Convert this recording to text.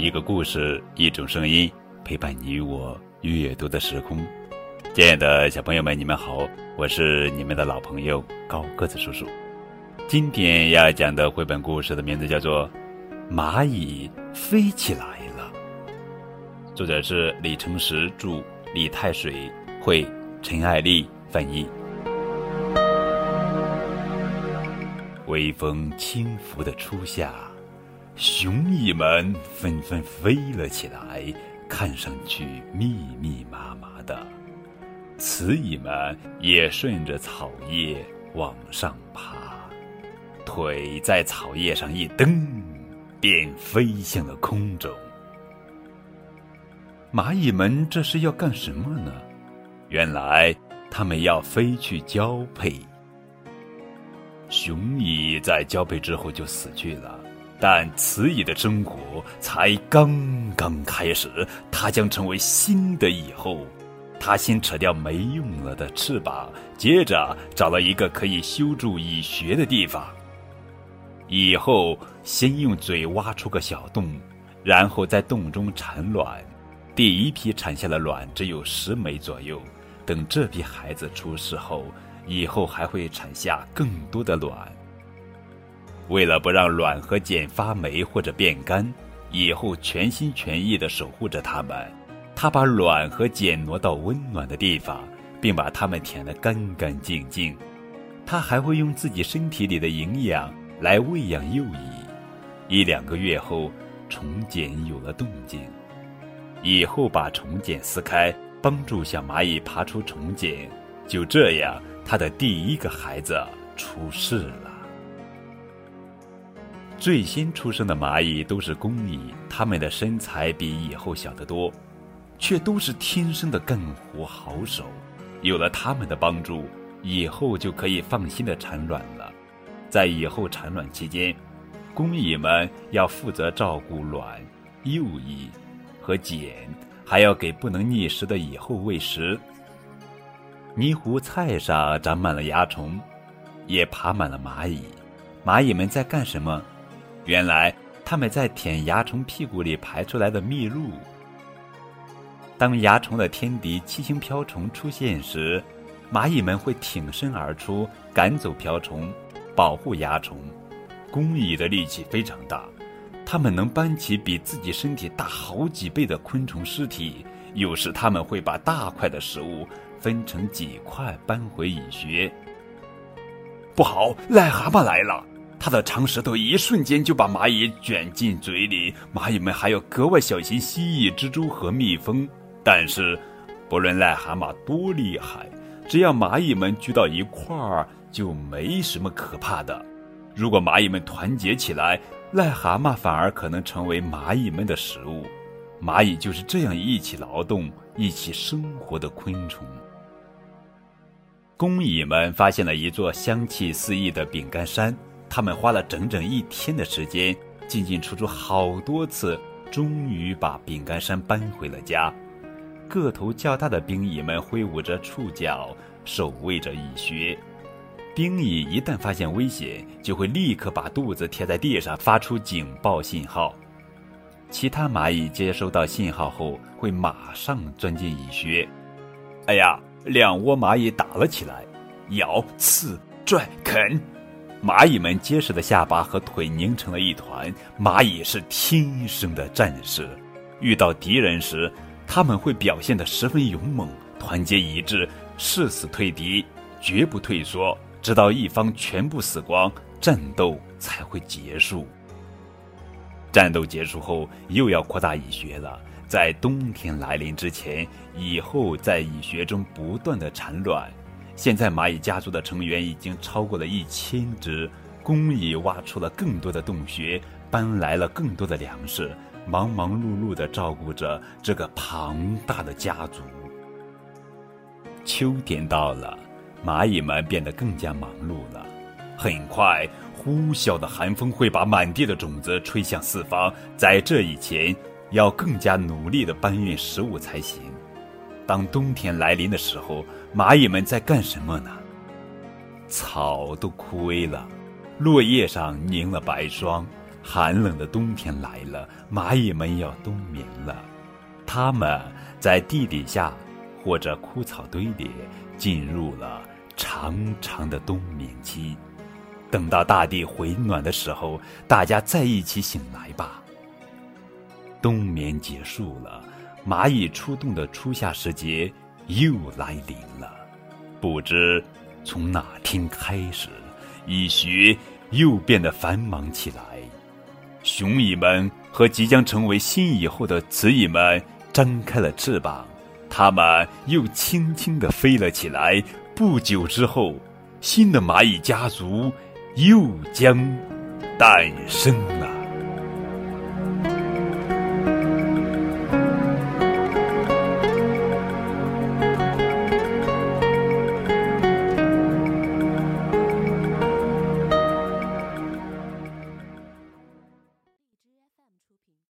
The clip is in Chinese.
一个故事，一种声音，陪伴你我阅读的时空。亲爱的小朋友们，你们好，我是你们的老朋友高个子叔叔。今天要讲的绘本故事的名字叫做《蚂蚁飞起来了》，作者是李承实著，李太水绘，陈爱丽翻译。微风轻拂的初夏，雄蚁们纷纷飞了起来，看上去密密麻麻的。雌蚁们也顺着草叶往上爬，腿在草叶上一蹬，便飞向了空中。蚂蚁们这是要干什么呢？原来，它们要飞去交配。雄蚁在交配之后就死去了，但雌蚁的生活才刚刚开始。它将成为新的蚁后。它先扯掉没用了的翅膀，接着找了一个可以修筑蚁穴的地方。蚁后先用嘴挖出个小洞，然后在洞中产卵。第一批产下的卵只有十枚左右。等这批孩子出世后，以后还会产下更多的卵。为了不让卵和茧发霉或者变干，以后全心全意地守护着它们。他把卵和茧挪到温暖的地方，并把它们舔得干干净净。他还会用自己身体里的营养来喂养幼蚁。一两个月后，虫茧有了动静，以后把虫茧撕开，帮助小蚂蚁爬出虫茧。就这样，他的第一个孩子出世了。最先出生的蚂蚁都是公蚁，它们的身材比蚁后小得多，却都是天生的干活好手。有了它们的帮助，以后就可以放心的产卵了。在以后产卵期间，公蚁们要负责照顾卵、幼蚁和茧，还要给不能觅食的蚁后喂食。泥糊菜上长满了蚜虫，也爬满了蚂蚁。蚂蚁们在干什么？原来，它们在舔蚜虫屁股里排出来的蜜露。当蚜虫的天敌七星瓢虫出现时，蚂蚁们会挺身而出，赶走瓢虫，保护蚜虫。工蚁的力气非常大，它们能搬起比自己身体大好几倍的昆虫尸体。有时，它们会把大块的食物。分成几块搬回蚁穴。不好，癞蛤蟆来了！它的长舌头一瞬间就把蚂蚁卷进嘴里。蚂蚁们还要格外小心蜥蜴、蜘蛛和蜜蜂。但是，不论癞蛤蟆多厉害，只要蚂蚁们聚到一块儿，就没什么可怕的。如果蚂蚁们团结起来，癞蛤蟆反而可能成为蚂蚁们的食物。蚂蚁就是这样一起劳动、一起生活的昆虫。工蚁们发现了一座香气四溢的饼干山，他们花了整整一天的时间，进进出出好多次，终于把饼干山搬回了家。个头较大的兵蚁们挥舞着触角，守卫着蚁穴。兵蚁一旦发现危险，就会立刻把肚子贴在地上，发出警报信号。其他蚂蚁接收到信号后，会马上钻进蚁穴。哎呀！两窝蚂蚁打了起来，咬、刺、拽、啃，蚂蚁们结实的下巴和腿拧成了一团。蚂蚁是天生的战士，遇到敌人时，他们会表现得十分勇猛，团结一致，誓死退敌，绝不退缩，直到一方全部死光，战斗才会结束。战斗结束后，又要扩大蚁穴了。在冬天来临之前，蚁后在蚁穴中不断的产卵。现在蚂蚁家族的成员已经超过了一千只，工蚁挖出了更多的洞穴，搬来了更多的粮食，忙忙碌碌地照顾着这个庞大的家族。秋天到了，蚂蚁们变得更加忙碌了。很快，呼啸的寒风会把满地的种子吹向四方。在这以前，要更加努力地搬运食物才行。当冬天来临的时候，蚂蚁们在干什么呢？草都枯萎了，落叶上凝了白霜，寒冷的冬天来了，蚂蚁们要冬眠了。它们在地底下或者枯草堆里进入了长长的冬眠期。等到大地回暖的时候，大家再一起醒来吧。冬眠结束了，蚂蚁出动的初夏时节又来临了。不知从哪天开始，蚁穴又变得繁忙起来。雄蚁们和即将成为新蚁后的雌蚁们张开了翅膀，它们又轻轻地飞了起来。不久之后，新的蚂蚁家族又将诞生了。